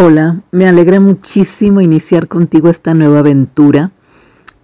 Hola, me alegra muchísimo iniciar contigo esta nueva aventura.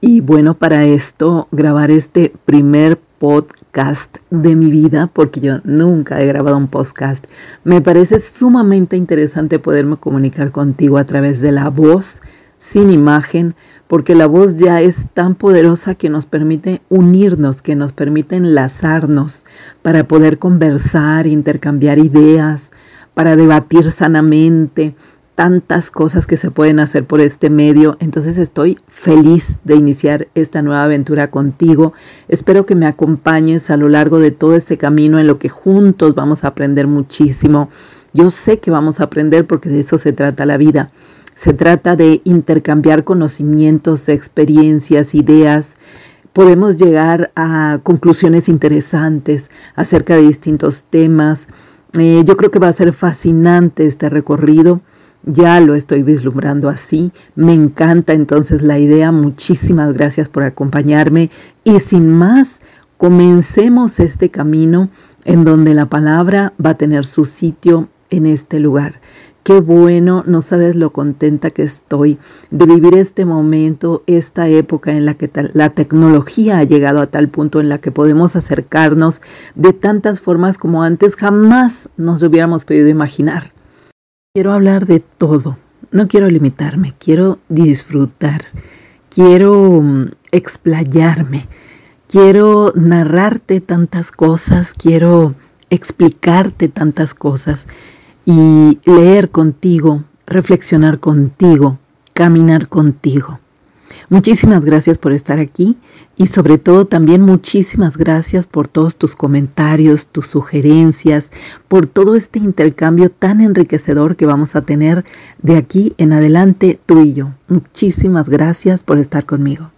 Y bueno, para esto grabar este primer podcast de mi vida, porque yo nunca he grabado un podcast, me parece sumamente interesante poderme comunicar contigo a través de la voz, sin imagen, porque la voz ya es tan poderosa que nos permite unirnos, que nos permite enlazarnos para poder conversar, intercambiar ideas, para debatir sanamente, tantas cosas que se pueden hacer por este medio. Entonces estoy feliz de iniciar esta nueva aventura contigo. Espero que me acompañes a lo largo de todo este camino en lo que juntos vamos a aprender muchísimo. Yo sé que vamos a aprender porque de eso se trata la vida. Se trata de intercambiar conocimientos, experiencias, ideas. Podemos llegar a conclusiones interesantes acerca de distintos temas. Eh, yo creo que va a ser fascinante este recorrido ya lo estoy vislumbrando así. Me encanta entonces la idea. Muchísimas gracias por acompañarme. Y sin más, comencemos este camino en donde la palabra va a tener su sitio en este lugar. Qué bueno, no sabes lo contenta que estoy de vivir este momento, esta época en la que la tecnología ha llegado a tal punto en la que podemos acercarnos de tantas formas como antes jamás nos hubiéramos podido imaginar. Quiero hablar de todo, no quiero limitarme, quiero disfrutar, quiero mm, explayarme, quiero narrarte tantas cosas, quiero explicarte tantas cosas y leer contigo, reflexionar contigo, caminar contigo. Muchísimas gracias por estar aquí y sobre todo también muchísimas gracias por todos tus comentarios, tus sugerencias, por todo este intercambio tan enriquecedor que vamos a tener de aquí en adelante tú y yo. Muchísimas gracias por estar conmigo.